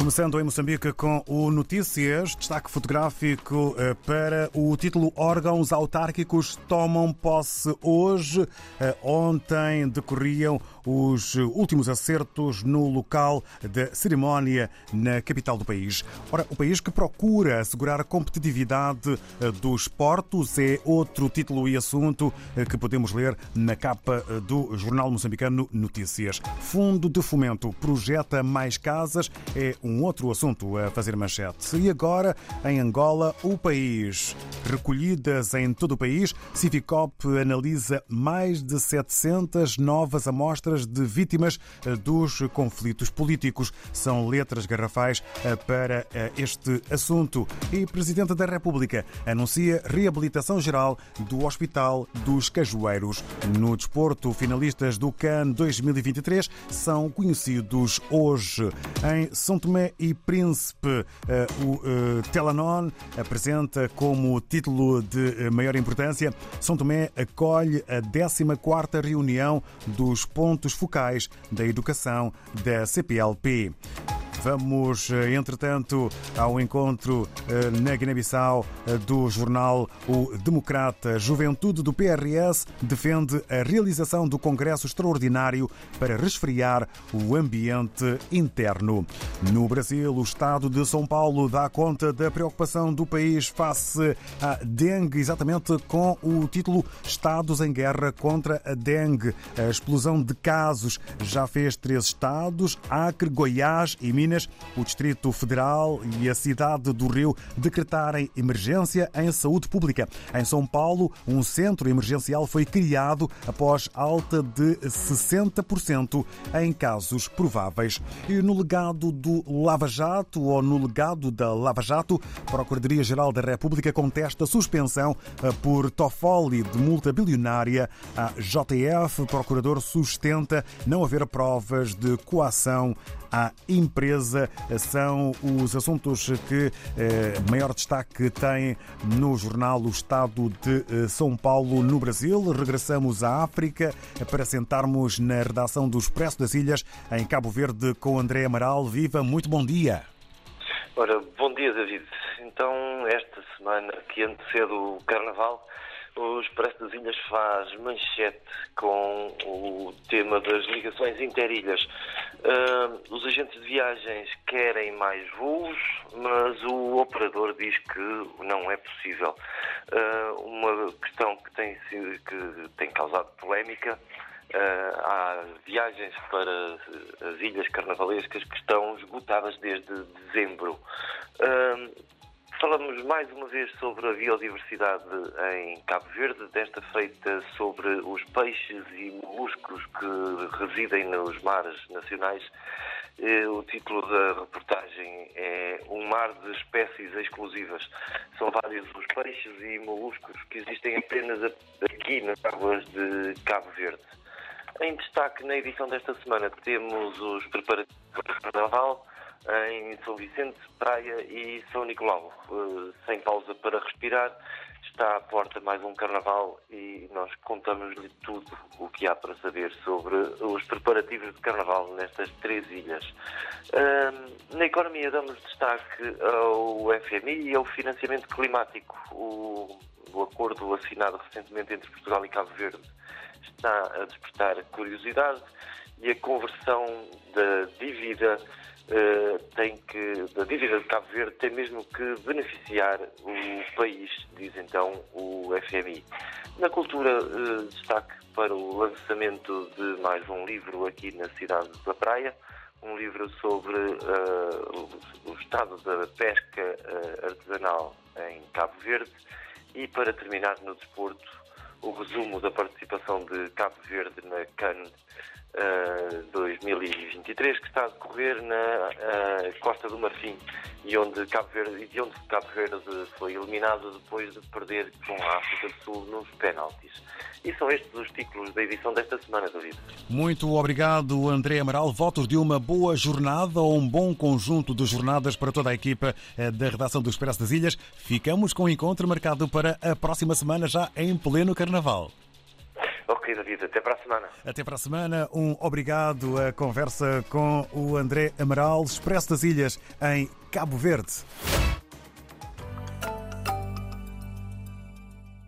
Começando em Moçambique com o Notícias, destaque fotográfico eh, para o título Órgãos autárquicos tomam posse hoje. Eh, ontem decorriam os últimos acertos no local da cerimónia na capital do país. Ora, o país que procura assegurar a competitividade eh, dos portos é outro título e assunto que podemos ler na capa do jornal moçambicano Notícias. Fundo de Fomento projeta mais casas é um um outro assunto a fazer manchete. E agora, em Angola, o país. Recolhidas em todo o país, Civicop analisa mais de 700 novas amostras de vítimas eh, dos conflitos políticos. São letras garrafais eh, para eh, este assunto. E Presidente da República anuncia reabilitação geral do Hospital dos Cajueiros. No desporto, finalistas do CAN 2023 são conhecidos hoje. Em São Tomé E Príncipe. Eh, o eh, Telanon apresenta como título de eh, maior importância São Tomé acolhe a 14ª reunião dos pontos focais da educação da CPLP. Vamos, eh, entretanto, ao encontro eh, na Guiné-Bissau eh, do jornal O Democrata. Juventude do PRS defende a realização do Congresso Extraordinário para resfriar o ambiente interno. No Brasil, o Estado de São Paulo dá conta da preocupação do país face à dengue, exatamente com o título Estados em Guerra contra a Dengue. A explosão de casos já fez três estados, Acre, Goiás e Minas Minas, o Distrito Federal e a cidade do Rio decretarem emergência em saúde pública. Em São Paulo, um centro emergencial foi criado após alta de 60% em casos prováveis. E no legado do Lava Jato ou no legado da Lava Jato, a Procuradoria-Geral da República contesta suspensão eh, por Toffoli de multa bilionária. A JF, procurador, sustenta não haver provas de coação à empresa. São os assuntos que eh, maior destaque tem no jornal O Estado de eh, São Paulo, no Brasil. Regressamos à África para sentarmos na redação do Expresso das Ilhas, em Cabo Verde, com André Amaral. Viva, muito bom dia. Ora, bom dia, David. Então, esta semana que antecede o Carnaval, o Expresso das Ilhas faz manchete com o tema das ligações interilhas. Uh, os agentes de viagens querem mais voos, mas o operador diz que não é possível. Uh, uma questão que tem, que tem causado polémica. Uh, há viagens para as ilhas carnavalescas que estão esgotadas desde dezembro. Falamos mais uma vez sobre a biodiversidade em Cabo Verde, desta feita sobre os peixes e moluscos que residem nos mares nacionais. Eh, o título da reportagem é Um mar de espécies exclusivas. São vários os peixes e moluscos que existem apenas aqui nas águas de Cabo Verde. Em destaque na edição desta semana temos os preparativos para o Carnaval em São Vicente, Praia e São Nicolau. Uh, sem pausa para respirar, está à porta mais um carnaval e nós contamos-lhe tudo o que há para saber sobre os preparativos de carnaval nestas três ilhas. Uh, na economia damos destaque ao FMI e ao financiamento climático. O, o acordo assinado recentemente entre Portugal e Cabo Verde está a despertar curiosidade e a conversão da dívida uh, tem que, da dívida de Cabo Verde tem mesmo que beneficiar o país, diz então o FMI. Na cultura, uh, destaque para o lançamento de mais um livro aqui na cidade da Praia, um livro sobre uh, o, o, estado da pesca artesanal em Cabo Verde e, para terminar no desporto, o resumo da participação de Cabo Verde na CAN uh, 2023, que está a decorrer na uh, Costa do Marfim e onde Cabo Verde, e onde Cabo Verde foi eliminado depois de perder com a África do Sul nos penaltis. E são estes os títulos da edição desta semana, David. Muito obrigado, André Amaral. Votos de uma boa jornada ou um bom conjunto de jornadas para toda a equipa eh, da redação do Expresso das Ilhas. Ficamos com o encontro marcado para a próxima semana, já em pleno Carnaval. Ok, David, até para a semana. Até para a semana. Um obrigado. A conversa com o André Amaral, Expresso das Ilhas, em Cabo Verde.